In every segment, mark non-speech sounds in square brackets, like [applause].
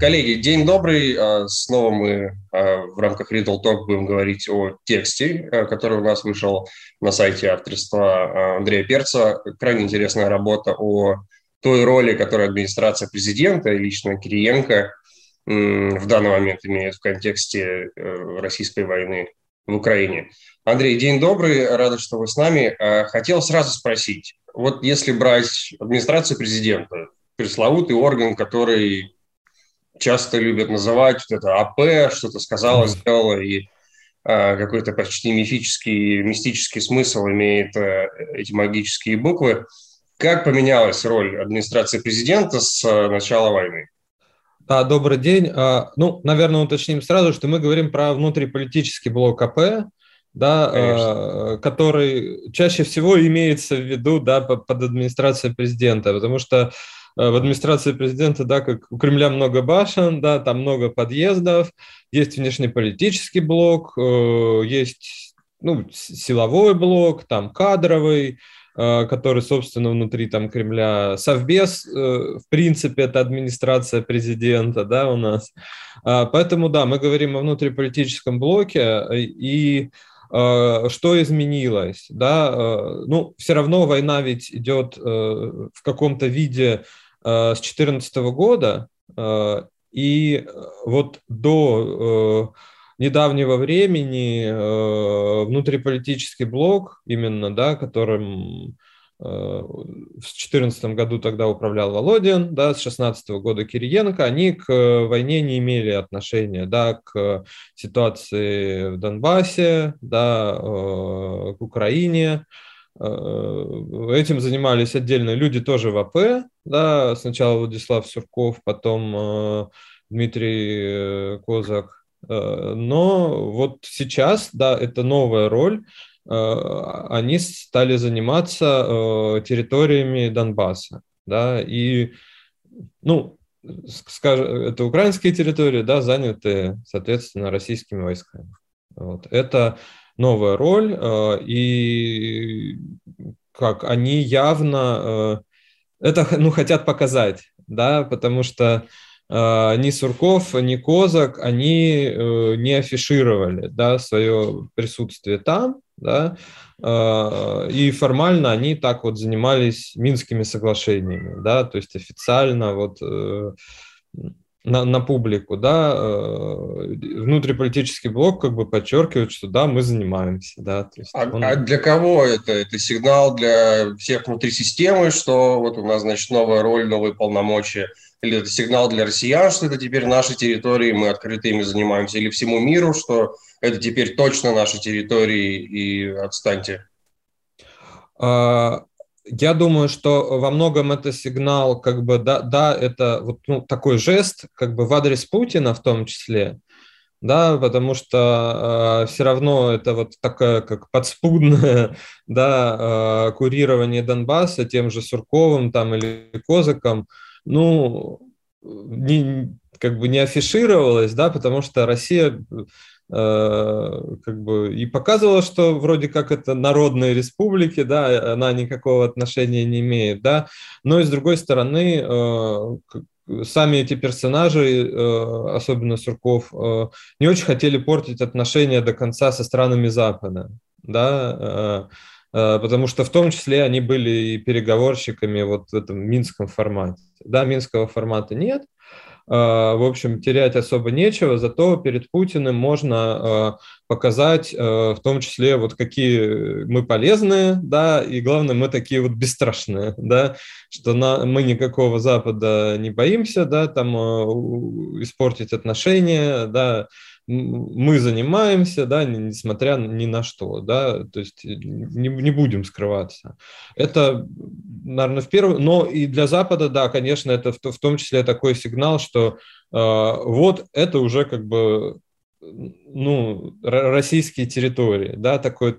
Коллеги, день добрый. А, снова мы а, в рамках Riddle Talk будем говорить о тексте, а, который у нас вышел на сайте авторства Андрея Перца. Крайне интересная работа о той роли, которую администрация президента и лично Кириенко в данный момент имеет в контексте э, российской войны в Украине. Андрей, день добрый, рада, что вы с нами. Хотел сразу спросить, вот если брать администрацию президента, пресловутый орган, который часто любят называть вот это АП, что-то сказала, сделала, и э, какой-то почти мифический, мистический смысл имеет э, эти магические буквы. Как поменялась роль администрации президента с э, начала войны? Да, добрый день. А, ну, наверное, уточним сразу, что мы говорим про внутриполитический блок АП, да, Конечно. который чаще всего имеется в виду да, под администрацией президента, потому что Э, в администрации президента, да, как у Кремля много башен, да, там много подъездов, есть внешнеполитический блок, э, есть ну, силовой блок, там кадровый, э, который, собственно, внутри там Кремля, Совбез, в принципе, это администрация президента, да, у нас. А, поэтому, да, мы говорим о внутриполитическом блоке, и что изменилось, да, ну, все равно война ведь идет в каком-то виде Э, с 2014 года, э, и вот до э, недавнего времени внутриполитический блок, именно, да, которым в 2014 году тогда управлял Володин, да, с 2016 года Кириенко, они к войне не имели отношения, да, к ситуации в Донбассе, да, к Украине, Э, этим занимались отдельно люди тоже в АП, да, сначала Владислав Сурков, потом э, Дмитрий э, Козак. Но вот сейчас, да, это новая роль, они стали заниматься территориями Донбасса, да, и, ну, скажем, это украинские территории, да, заняты, соответственно, российскими войсками. Вот. Это новая роль, э, и как они явно э, это ну, хотят показать, да, потому что э, ни Сурков, ни Козак, они не афишировали, да, свое присутствие там, да, и формально они так вот занимались Минскими соглашениями, да, то есть официально вот на, на публику, да, э, внутриполитический блок как бы подчеркивает, что да, мы занимаемся, да. То есть а, он... а для кого это? Это сигнал для всех внутри системы, что вот у нас, значит, новая роль, новые полномочия, или это сигнал для россиян, что это теперь наши территории, мы открыто ими занимаемся, или всему миру, что это теперь точно наши территории и отстаньте? А, я думаю, что во многом это сигнал, как бы, да, да это вот ну, такой жест, как бы в адрес Путина в том числе, да, потому что э, все равно это вот такое, как подспудное, [laughs] да, э, курирование Донбасса тем же Сурковым там или Козыком, ну, не, как бы не афишировалось, да, потому что Россия Э, как бы и показывала, что вроде как это народные республики, да, она никакого отношения не имеет, да, но и с другой стороны э, сами эти персонажи, э, особенно Сурков, не очень хотели портить отношения до конца со странами Запада, да, потому что в том числе они были и переговорщиками вот в этом минском формате. Да, минского формата нет, а, в общем, терять особо нечего, зато перед Путиным можно а, показать, в том числе, вот какие мы полезные, да, и главное, мы такие вот бесстрашные, да, что на, мы никакого Запада не боимся, да, там испортить отношения, да, мы занимаемся, да, несмотря ни на что, да, то есть не, не будем скрываться. Это, наверное, в первом, но и для Запада, да, конечно, это в, в том числе такой сигнал, что э, вот это уже как бы, ну, российские территории, да, такой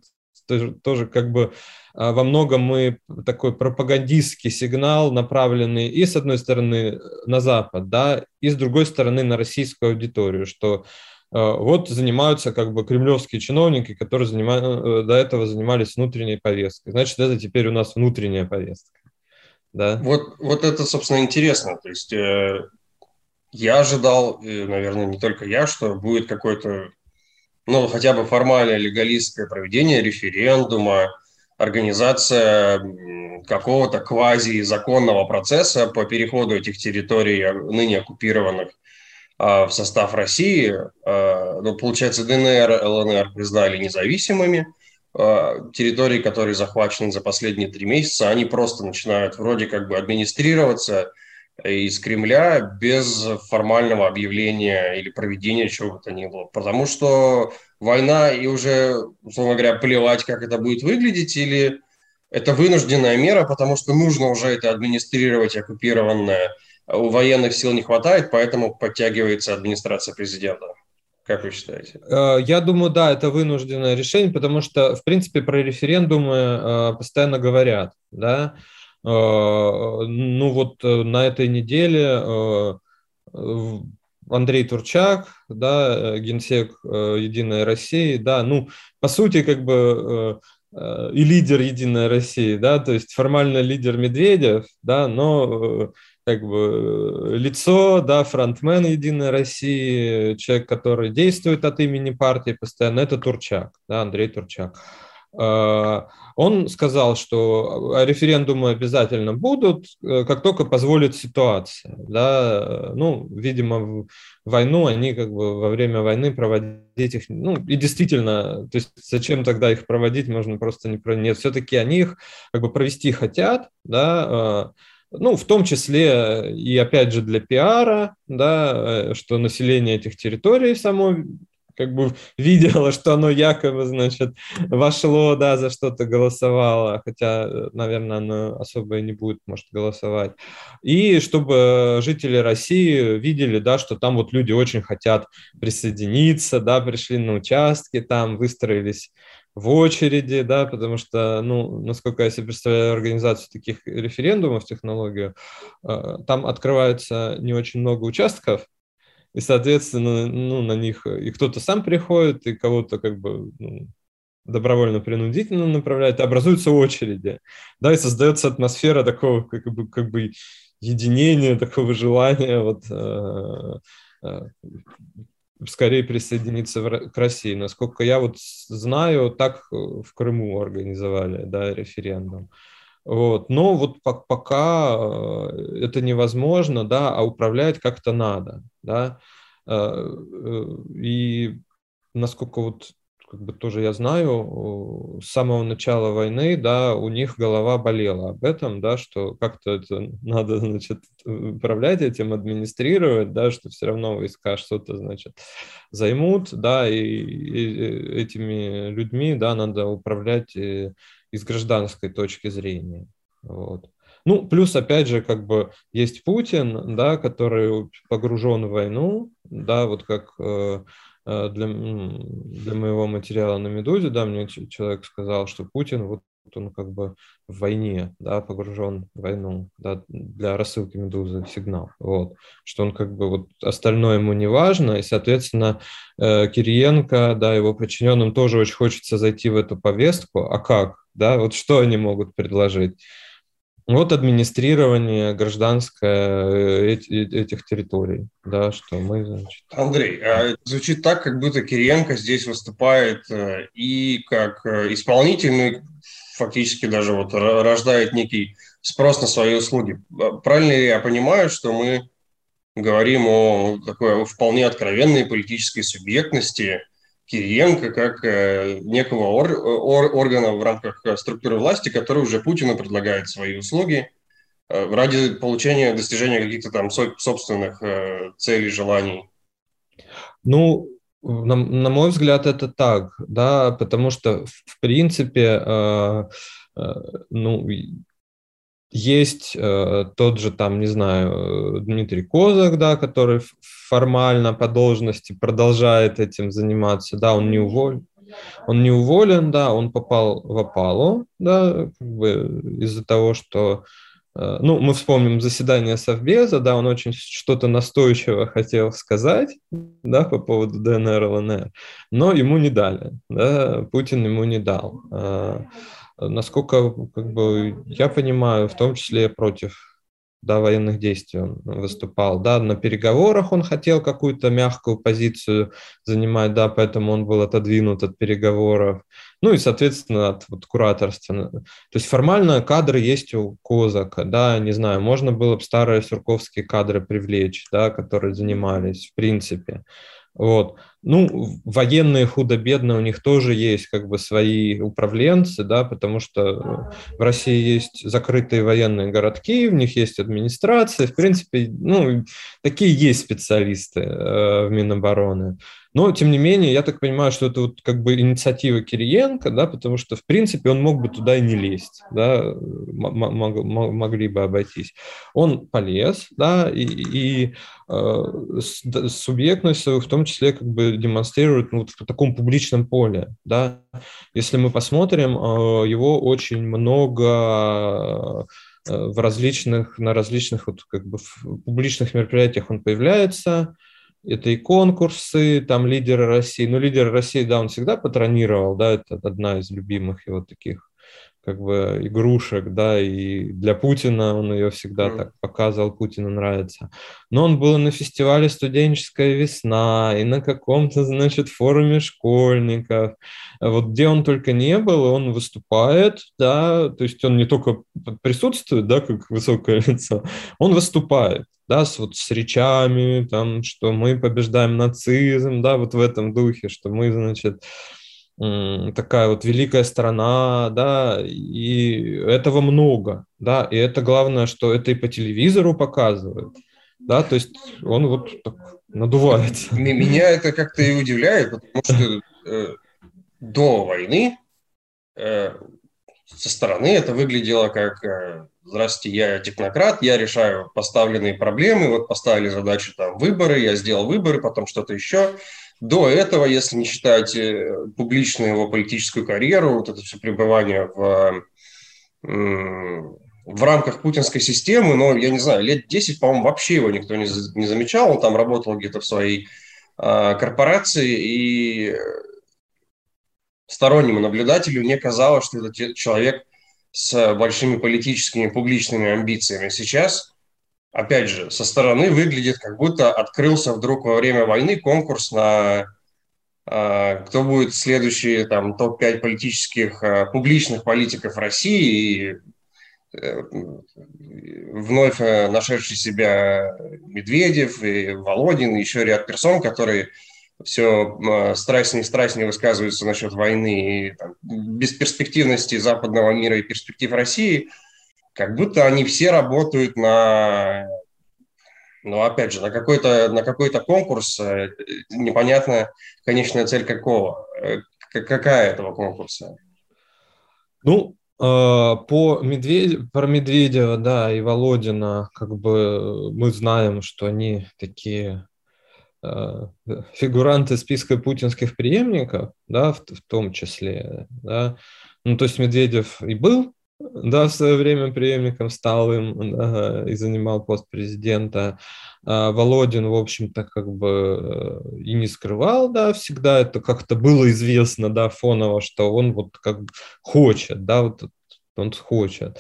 тоже, как бы во многом мы такой пропагандистский сигнал, направленный и с одной стороны на Запад, да, и с другой стороны на российскую аудиторию, что Э, вот занимаются как бы кремлевские чиновники, которые занимают, э, до этого занимались внутренней повесткой. Значит, это теперь у нас внутренняя повестка. Да? Вот, вот это, собственно, интересно. То есть э, Я ожидал, наверное, не только я, что будет какой-то, ну, хотя бы формальное легалистское проведение референдума, организация какого-то квази-законного процесса по переходу этих территорий, а, ныне оккупированных, в состав России. А, ну, получается, ДНР, ЛНР признали независимыми. Территории, которые захвачены за последние три месяца, они просто начинают вроде как бы администрироваться из Кремля без формального объявления или проведения чего бы то ни было. Потому что война и уже, условно говоря, плевать, как это будет выглядеть, или это вынужденная мера, потому что нужно уже это администрировать оккупированное. У военных сил не хватает, поэтому подтягивается администрация президента. Как вы считаете? Э, я думаю, да, это вынужденное решение, потому что, в принципе, про референдумы э, постоянно говорят, да. Э, ну вот на этой неделе Андрей Турчак, да, генсек Единой России, да, ну, по сути, как бы и лидер Единой России, да, то есть формально лидер Медведев, да, но как бы лицо, да, фронтмен Единой России, человек, который действует от имени партии постоянно, это Турчак, да, Андрей Турчак. А, он сказал, что референдумы обязательно будут, э, как только позволит ситуация. Да? Ну, видимо, войну они как бы во время войны проводить их, ну, и действительно, то есть зачем тогда их проводить, можно просто не про нет. Все-таки они их как бы провести хотят, да, а, ну, в том числе и, опять же, для пиара, да, э, что население этих территорий само как бы [laughs] видела, что оно якобы, значит, вошло, да, за что-то голосовало, хотя, наверное, оно особо и не будет, может, голосовать. И чтобы жители России видели, да, что там вот люди очень хотят присоединиться, да, пришли на участки, там выстроились в очереди, да, потому что, ну, насколько я себе представляю организацию таких референдумов, технологию, э, там открывается не очень много участков, и, соответственно, ну, на них и кто-то сам приходит, и кого-то как бы ну, добровольно-принудительно направляет, и образуются очереди, да, и создается атмосфера такого как бы, как бы единения, [laughs] такого желания вот э, э, скорее присоединиться в, к России. Насколько я вот знаю, так в Крыму организовали, да, референдум. Вот. Но вот пока э, это невозможно, да, а управлять как-то надо, да. Э, э, и насколько вот как бы тоже я знаю, с самого начала войны, да, у них голова болела об этом, да, что как-то это надо, значит, управлять этим, администрировать, да, что все равно войска что-то, значит, займут, да, и, и этими людьми, да, надо управлять из гражданской точки зрения. Вот. Ну, плюс, опять же, как бы есть Путин, да, который погружен в войну, да, вот как э, э для, для моего материала на «Медузе», да, мне человек сказал, что Путин, вот он как бы в войне, да, погружен в войну, да, для рассылки «Медузы» сигнал, вот, что он как бы вот остальное ему не важно, и, соответственно, э, Кириенко, да, его подчиненным тоже очень хочется зайти в эту повестку, а как, да, вот что они могут предложить? Вот администрирование гражданское э, этих территорий, да, что мы, значит... Андрей, а звучит так, как будто Кириенко здесь выступает э, и как э, исполнительный, фактически даже вот рождает некий спрос на свои услуги. Правильно ли я понимаю, что мы говорим о такой вполне откровенной политической субъектности, Кириенко как э, некого ор, ор, органа в рамках э, структуры власти, который уже Путину предлагает свои услуги э, ради получения, достижения каких-то там со, собственных э, целей, желаний. Ну, на, на мой взгляд, это так, да, потому что, в принципе, э, э, ну, есть э, тот же там, не знаю, Дмитрий Козак, да, который формально по должности продолжает этим заниматься, да, он не уволен, он не уволен, да, он попал в опалу, да, как бы из-за того, что, э, ну, мы вспомним заседание Совбеза, да, он очень что-то настойчиво хотел сказать, да, по поводу ДНР, ЛНР, но ему не дали, да, Путин ему не дал. Э, насколько как бы, я понимаю, в том числе против да, военных действий он выступал, да, на переговорах он хотел какую-то мягкую позицию занимать, да, поэтому он был отодвинут от переговоров, ну и, соответственно, от вот, кураторства. То есть формально кадры есть у Козака, да, не знаю, можно было бы старые сурковские кадры привлечь, да, которые занимались, в принципе. Вот. Ну, военные худо-бедно, у них тоже есть как бы свои управленцы, да, потому что в России есть закрытые военные городки, в них есть администрация, в принципе, ну, такие есть специалисты э, в Минобороны. Но, тем не менее, я так понимаю, что это вот как бы инициатива Кириенко, да, потому что, в принципе, он мог бы туда и не лезть, да, могли бы обойтись. Он полез, да, и, и э, субъектность в том числе как бы демонстрирует ну, вот в таком публичном поле, да. Если мы посмотрим, э, его очень много э, в различных, на различных вот как бы публичных мероприятиях он появляется, это и конкурсы, там лидеры России. Ну, лидеры России, да, он всегда патронировал, да, это одна из любимых его таких как бы игрушек, да, и для Путина он ее всегда mm. так показывал, Путину нравится. Но он был на фестивале «Студенческая весна» и на каком-то, значит, форуме школьников. Вот где он только не был, он выступает, да, то есть он не только присутствует, да, как высокое [laughs] лицо, он выступает, да, с, вот, с речами, там, что мы побеждаем нацизм, да, вот в этом духе, что мы, значит, такая вот великая страна, да, и этого много, да, и это главное, что это и по телевизору показывают, да, то есть он вот так надувается. Меня это как-то и удивляет, потому что э, до войны э, со стороны это выглядело как э, «Здравствуйте, я технократ, я решаю поставленные проблемы, вот поставили задачу там выборы, я сделал выборы, потом что-то еще». До этого, если не считать э, публичную его политическую карьеру, вот это все пребывание в, в рамках путинской системы, но, я не знаю, лет 10, по-моему, вообще его никто не, не замечал, он там работал где-то в своей э, корпорации, и стороннему наблюдателю не казалось, что это человек с большими политическими публичными амбициями. Сейчас, опять же, со стороны выглядит, как будто открылся вдруг во время войны конкурс на э, кто будет следующий там топ-5 политических э, публичных политиков России и э, вновь нашедший себя Медведев и Володин, еще ряд персон, которые все а, страстнее и страстнее высказываются насчет войны и там, бесперспективности западного мира и перспектив России, как будто они все работают на, ну, опять же, на какой-то на какой-то конкурс, э, непонятно конечная цель какого, э, какая этого конкурса. Ну, а, по Медведь, про Медведева, да, и Володина, как бы мы знаем, что они такие Э, фигуранты списка путинских преемников, да, в, в том числе, да, ну, то есть Медведев и был, да, в свое время преемником стал им да, и занимал пост президента. А Володин, в общем-то, как бы э, и не скрывал, да, всегда это как-то было известно, да, фоново, что он вот как бы хочет, да, вот он хочет.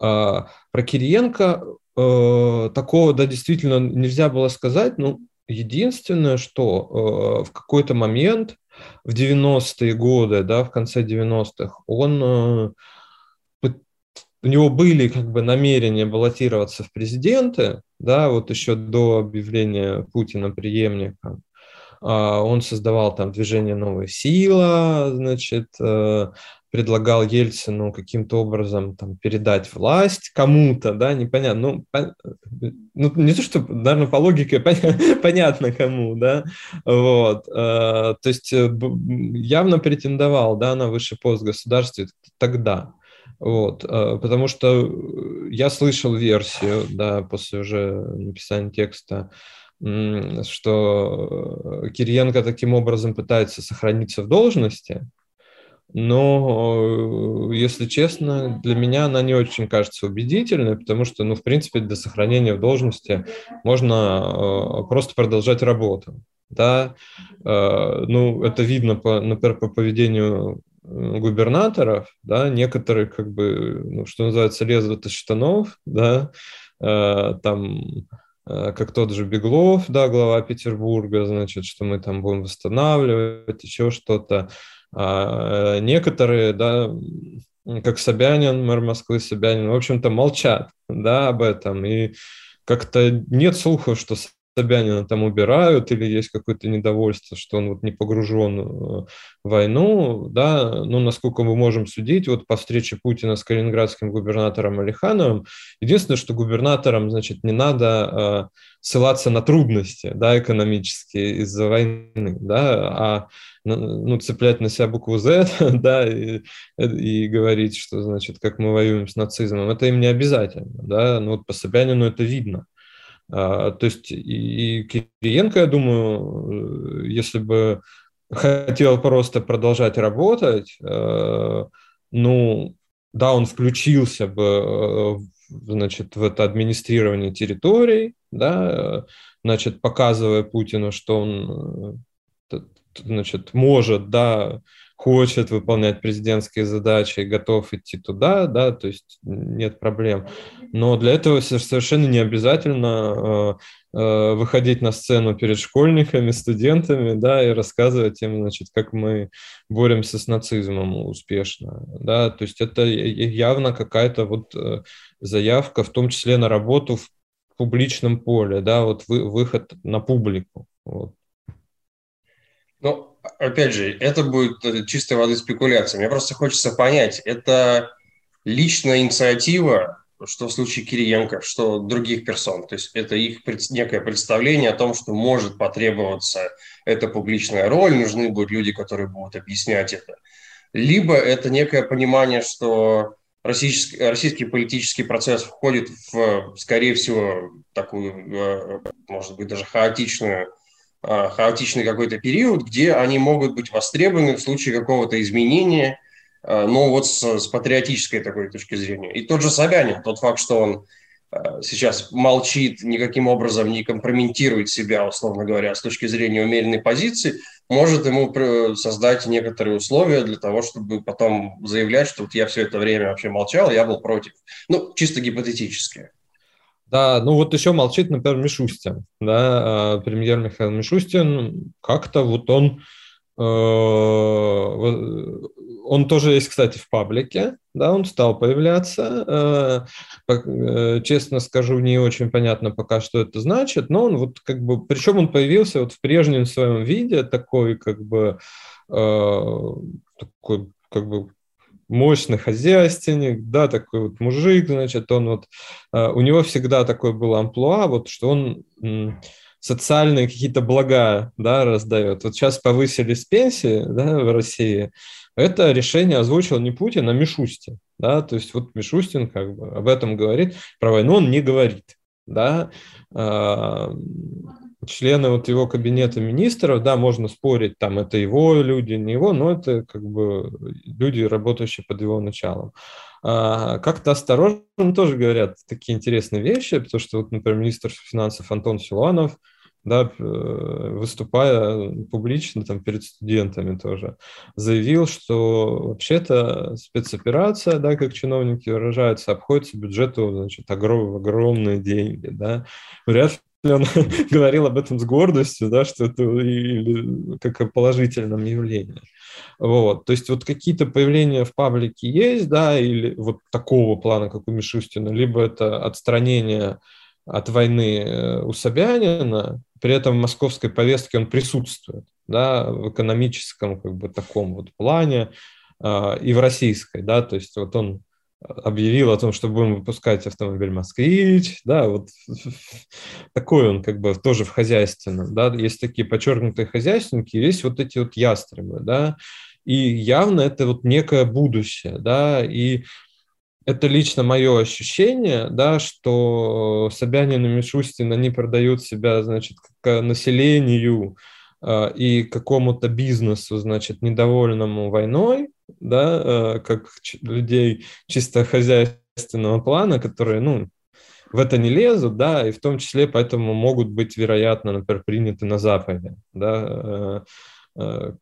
А, про Кириенко э, такого, да, действительно нельзя было сказать, ну, Единственное, что э, в какой-то момент, в 90-е годы, да, в конце 90-х, он, у него были как бы намерения баллотироваться в президенты, да, вот еще до объявления Путина преемником. Э, он создавал там движение «Новая сила», значит, э, предлагал Ельцину каким-то образом там, передать власть кому-то, да, непонятно, ну, по, ну, не то, что, наверное, по логике [laughs] понятно кому, да, вот, э, то есть э, явно претендовал, да, на высший пост в государстве тогда, вот, э, потому что я слышал версию, да, после уже написания текста, что Кириенко таким образом пытается сохраниться в должности, но, э, если честно, для меня она не очень кажется убедительной, потому что, ну, в принципе, для сохранения в должности можно э, просто продолжать работу. Да? Э, ну, это видно, по, например, по поведению губернаторов, да, некоторые, как бы, ну, что называется, лезут из штанов, да, там как тот же Беглов, да, глава Петербурга, значит, что мы там будем восстанавливать, еще что-то. А некоторые, да, как Собянин, мэр Москвы Собянин, в общем-то, молчат, да, об этом. И как-то нет слухов, что Собянина там убирают или есть какое-то недовольство, что он вот не погружен э, в войну, да, ну, насколько мы можем судить, вот по встрече Путина с калининградским губернатором Алихановым, единственное, что губернаторам, значит, не надо э, ссылаться на трудности, да, экономические из-за войны, да, а ну, цеплять на себя букву Z, [laughs] да, и, и говорить, что, значит, как мы воюем с нацизмом, это им не обязательно, да, но вот по Собянину это видно. А, то есть и, Кириенко, я думаю, если бы хотел просто продолжать работать, э, ну, да, он включился бы, э, значит, в это администрирование территорий, да, значит, показывая Путину, что он э, значит, может, да, хочет выполнять президентские задачи готов идти туда, да, то есть нет проблем. Но для этого совершенно не обязательно э, э, выходить на сцену перед школьниками, студентами, да, и рассказывать им, значит, как мы боремся с нацизмом успешно, да, то есть это явно какая-то вот э, заявка, в том числе на работу в публичном поле, да, вот вы, выход на публику. Вот. Ну, опять же, это будет э, чистой воды спекуляция. Мне просто хочется понять, это личная инициатива, что в случае Кириенко, что других персон. То есть это их некое представление о том, что может потребоваться эта публичная роль, нужны будут люди, которые будут объяснять это. Либо это некое понимание, что российский, российский политический процесс входит в, скорее всего, такую, э, может быть, даже хаотичную хаотичный какой-то период, где они могут быть востребованы в случае какого-то изменения, а, но вот с, с патриотической такой точки зрения. И тот же Собянин, тот факт, что он а, сейчас молчит, никаким образом не компрометирует себя, условно говоря, с точки зрения умеренной позиции, может ему создать некоторые условия для того, чтобы потом заявлять, что вот я все это время вообще молчал, я был против. Ну, чисто гипотетически. Да, ну вот еще молчит, например, Мишустин, да, а, премьер Михаил Мишустин, как-то вот он, э, он тоже есть, кстати, в паблике, да, он стал появляться, э, э, честно скажу, не очень понятно пока, что это значит, но он вот как бы, причем он появился вот в прежнем своем виде, такой как бы, такой как бы мощный хозяйственник, да, такой вот мужик, значит, он вот, э, у него всегда такой был амплуа, вот, что он социальные какие-то блага, да, раздает. Вот сейчас повысились пенсии, да, в России, это решение озвучил не Путин, а Мишустин, да, то есть вот Мишустин как бы об этом говорит, про войну он не говорит, да, а, члены вот его кабинета министров, да, можно спорить, там это его люди, не его, но это как бы люди, работающие под его началом. А, как-то осторожно тоже говорят такие интересные вещи, потому что, вот, например, министр финансов Антон Силуанов, да, э, выступая публично там перед студентами тоже, заявил, что вообще-то спецоперация, да, как чиновники выражаются, обходится бюджету, значит, огром, огромные деньги, да. Вряд он [laughs] говорил об этом с гордостью, да, что это или как о положительном явлении. Вот. То есть вот какие-то появления в паблике есть, да, или вот такого плана, как у Мишустина, либо это отстранение от войны э, у Собянина, при этом в московской повестке он присутствует, да, в экономическом как бы таком вот плане э, и в российской, да, то есть вот он объявил о том, что будем выпускать автомобиль «Москвич», да, вот такой он как бы тоже в хозяйственном, да, есть такие подчеркнутые хозяйственники, есть вот эти вот ястребы, да, и явно это вот некое будущее, да, и это лично мое ощущение, да, что Собянин и Мишустин, они продают себя, значит, к населению э, и какому-то бизнесу, значит, недовольному войной, да, э, как людей чисто хозяйственного плана, которые, ну, в это не лезут, да, и в том числе поэтому могут быть, вероятно, например, приняты на Западе, да, э,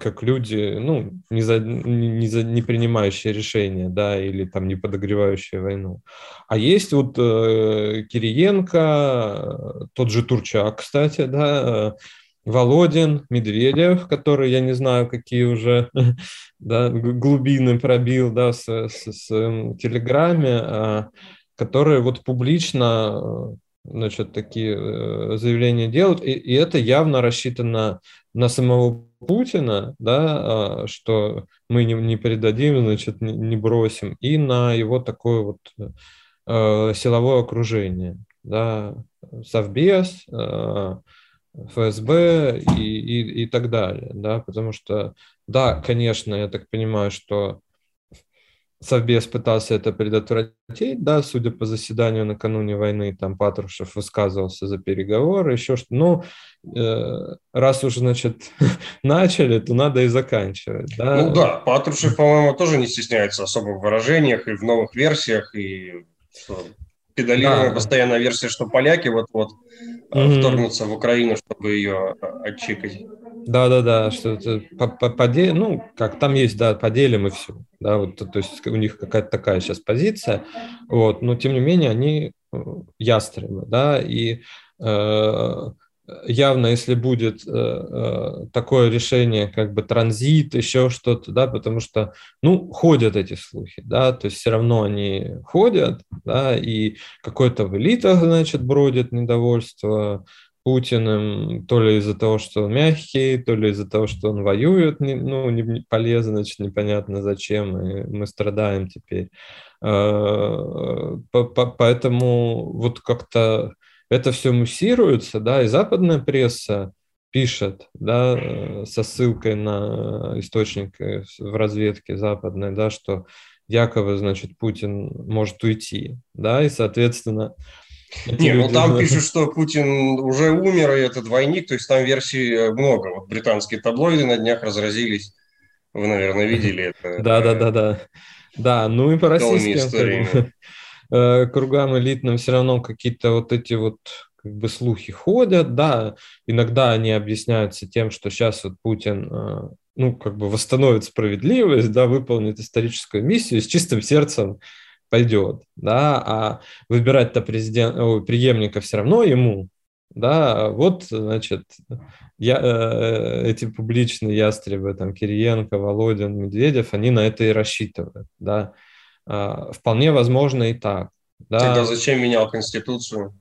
как люди, ну, не, за, не, за, не принимающие решения, да, или там не подогревающие войну. А есть вот э, Кириенко, тот же Турчак, кстати, да, Володин, Медведев, который, я не знаю, какие уже [laughs] да, глубины пробил да, с, с, с Телеграме, а, которые вот публично значит, такие э, заявления делают, и, и это явно рассчитано на самого Путина, да, а, что мы не, не предадим, значит, не, бросим, и на его такое вот э, силовое окружение, да, Совбез, э, ФСБ и, и, и так далее, да, потому что, да, конечно, я так понимаю, что Совбез пытался это предотвратить, да, судя по заседанию накануне войны, там Патрушев высказывался за переговоры, еще что ну, э, раз уж, значит, [laughs] начали, то надо и заканчивать, да. Ну да, Патрушев, по-моему, тоже не стесняется особо в выражениях и в новых версиях, и педалируем да. постоянно версия, что поляки вот-вот mm-hmm. вторгнутся в Украину, чтобы ее отчикать. Да-да-да, что это поделим, ну, как там есть, да, поделим и все, да, вот, то, то есть у них какая-то такая сейчас позиция, вот, но тем не менее они э, ястребы, да, и э, явно, если будет э, э, такое решение, как бы транзит, еще что-то, да, потому что, ну, ходят эти слухи, да, то есть все равно они ходят, да, и какое-то в элитах, значит, бродит недовольство Путиным, то ли из-за того, что он мягкий, то ли из-за того, что он воюет, не, ну, не, не полезно, значит, непонятно зачем, и мы страдаем теперь. Э, поэтому вот как-то это все муссируется, да, и западная пресса пишет, да, э, со ссылкой на источник э, в разведке западной, да, что якобы, значит, Путин может уйти, да, и, соответственно... Не, ну там пишут, [laughs] что Путин уже умер, и это двойник, то есть там версий э, много. Вот британские таблоиды на днях разразились, вы, наверное, видели [laughs] это. Да, да, да, да. Да, ну и по российским [laughs] Э, кругам элитным все равно какие-то вот эти вот как бы слухи ходят, да, иногда они объясняются тем, что сейчас вот Путин, э, ну, как бы восстановит справедливость, да, выполнит историческую миссию, с чистым сердцем пойдет, да, а выбирать-то президент, ой, преемника все равно ему, да, вот, значит, я, э, эти публичные ястребы, там, Кириенко, Володин, Медведев, они на это и рассчитывают, да, вполне возможно и так. Да. Тогда зачем менял Конституцию?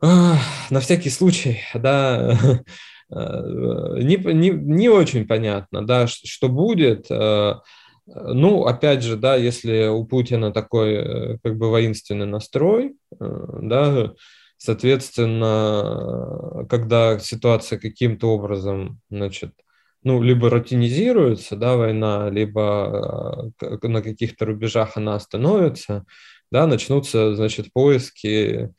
На всякий случай, да, [laughs] не, не, не очень понятно, да, что будет. А, ну, опять же, да, если у Путина такой э, как бы воинственный настрой, э, да, соответственно, когда ситуация каким-то образом, значит, ну, либо рутинизируется, да, война, либо э, на каких-то рубежах она остановится, да, начнутся, значит, поиски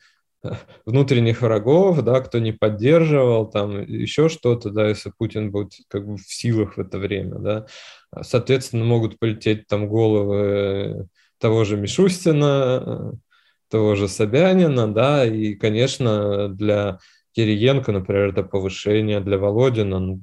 э, внутренних врагов, да, кто не поддерживал, там, еще что-то, да, если Путин будет как бы в силах в это время, да, соответственно, могут полететь там головы того же Мишустина, того же Собянина, да, и, конечно, для Кириенко, например, это повышение, для Володина, ну,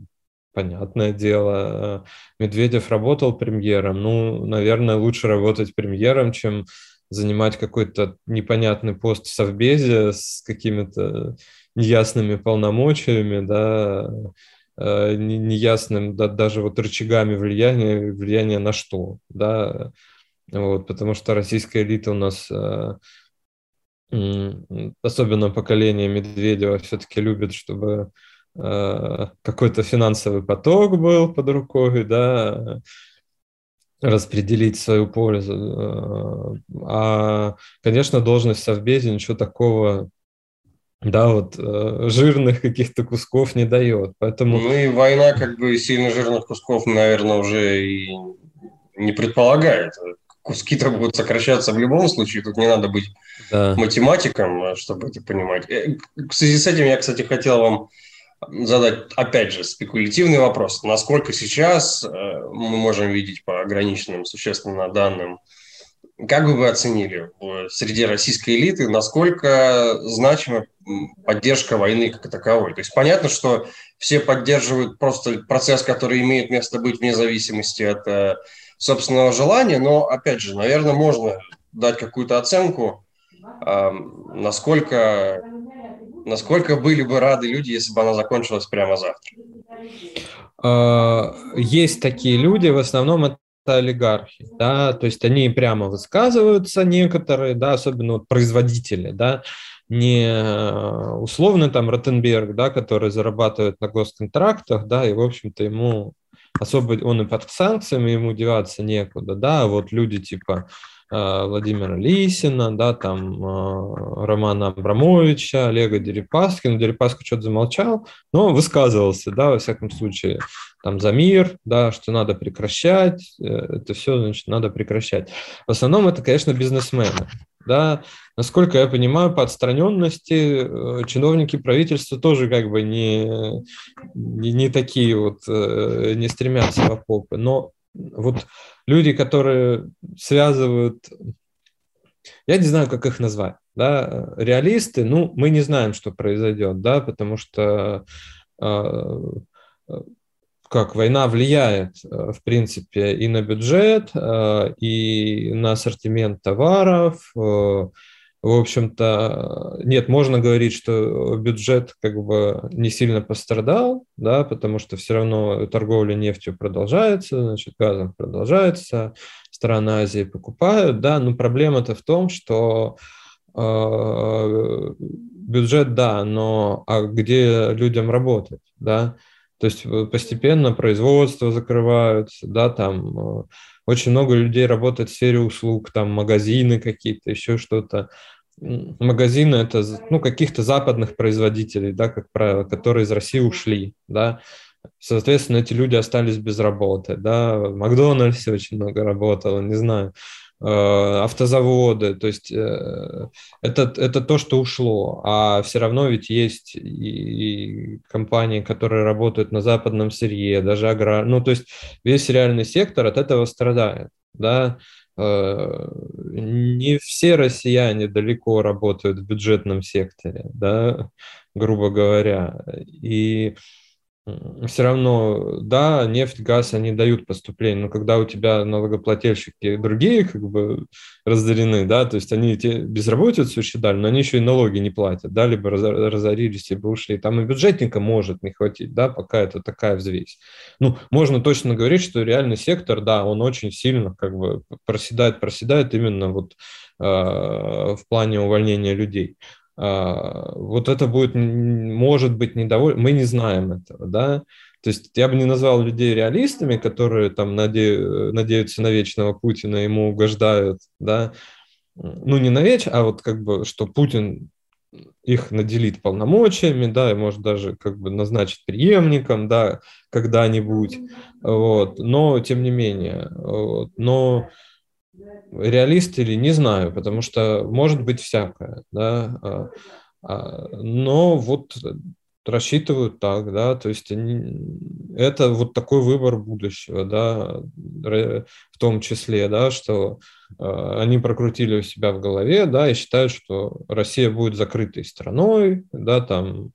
понятное дело. Медведев работал премьером. Ну, наверное, лучше работать премьером, чем занимать какой-то непонятный пост в Совбезе с какими-то неясными полномочиями, да, э, неясным да, даже вот рычагами влияния, влияния на что, да, вот, потому что российская элита у нас э, особенно поколение Медведева все-таки любит, чтобы какой-то финансовый поток был под рукой, да, распределить свою пользу. Э, а, конечно, должность в Совбезе ничего такого да, вот э, жирных каких-то кусков не дает. Поэтому... Ну и война как бы сильно жирных кусков, наверное, уже и не предполагает. Куски-то будут сокращаться в любом случае, тут не надо быть да. математиком, чтобы это понимать. В связи с этим я, кстати, хотел вам задать, опять же, спекулятивный вопрос. Насколько сейчас э, мы можем видеть по ограниченным существенно данным, как бы вы оценили среди российской элиты, насколько значима поддержка войны как таковой? То есть понятно, что все поддерживают просто процесс, который имеет место быть вне зависимости от э, собственного желания, но, опять же, наверное, можно дать какую-то оценку, э, насколько, насколько были бы рады люди, если бы она закончилась прямо завтра. А, есть такие люди, в основном это олигархи, да, то есть они прямо высказываются некоторые, да, особенно вот производители, да, не э, условно там Ротенберг, да, который зарабатывает на госконтрактах, да, и, в общем-то, ему особо, он и под санкциями, ему деваться некуда, да, а вот люди типа Владимира Лисина, да, там э, Романа Абрамовича, Олега Дерипаскина. Дерипаска что-то замолчал, но высказывался, да, во всяком случае, там за мир, да, что надо прекращать, это все, значит, надо прекращать. В основном это, конечно, бизнесмены, да, насколько я понимаю, по отстраненности э, чиновники правительства тоже как бы не, не, не такие вот, э, не стремятся в окопы. Но вот люди, которые связывают, я не знаю, как их назвать, да, реалисты, ну, мы не знаем, что произойдет, да, потому что э, как война влияет, э, в принципе, и на бюджет, э, и на ассортимент товаров. Э, в общем-то, нет, можно говорить, что бюджет как бы не сильно пострадал, да, потому что все равно торговля нефтью продолжается, значит, газом продолжается, страны Азии покупают, да, но проблема-то в том, что бюджет, да, но а где людям работать, да, то есть э, постепенно производство закрываются, да, там э, очень много людей работает в сфере услуг, там магазины какие-то, еще что-то. Магазины это ну, каких-то западных производителей, да, как правило, которые из России ушли, да. Соответственно, эти люди остались без работы, да. В Макдональдсе очень много работало, не знаю. Э, автозаводы, то есть э, это, это то, что ушло, а все равно ведь есть и, компании, которые работают на западном сырье, даже аграр, ну то есть весь реальный сектор от этого страдает, да, э, не все россияне далеко работают в бюджетном секторе, да, грубо говоря, и все равно, да, нефть, газ, они дают поступление, но когда у тебя налогоплательщики другие как бы разорены, да, то есть они те безработицу еще дали, но они еще и налоги не платят, да, либо разорились, либо ушли. Там и бюджетника может не хватить, да, пока это такая взвесь. Ну, можно точно говорить, что реальный сектор, да, он очень сильно как бы проседает, проседает именно вот э, в плане увольнения людей. А, вот это будет, может быть, недовольно, мы не знаем этого, да, то есть я бы не назвал людей реалистами, которые там наде... надеются на вечного Путина, ему угождают, да, ну не на веч, а вот как бы, что Путин их наделит полномочиями, да, и может даже как бы назначить преемником, да, когда-нибудь, вот, но тем не менее, вот, но реалист или не знаю, потому что может быть всякое, да, а, а, но вот рассчитывают так, да, то есть они, это вот такой выбор будущего, да, в том числе, да, что э, они прокрутили у себя в голове, да, и считают, что Россия будет закрытой страной, да, там,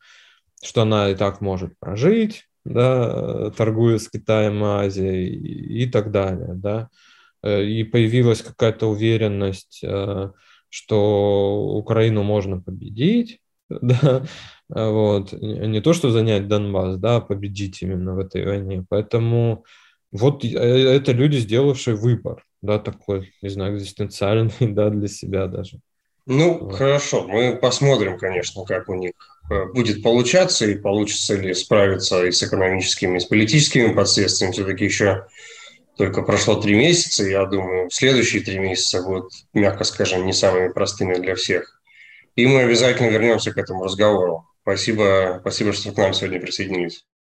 что она и так может прожить, да, торгуя с Китаем Азией и, и так далее, да. Э, и появилась какая-то уверенность, э, что Украину можно победить, [laughs] да, вот, не то, что занять Донбасс, да, а победить именно в этой войне. Поэтому вот э, это люди, сделавшие выбор, да, такой, не знаю, экзистенциальный, [laughs] да, для себя даже. Ну, вот. хорошо, мы посмотрим, конечно, как у них будет получаться, и получится ли справиться и с экономическими, и с политическими последствиями. Все-таки еще только прошло три месяца, я думаю, следующие три месяца будут, мягко скажем, не самыми простыми для всех. И мы обязательно вернемся к этому разговору. Спасибо, спасибо, что к нам сегодня присоединились.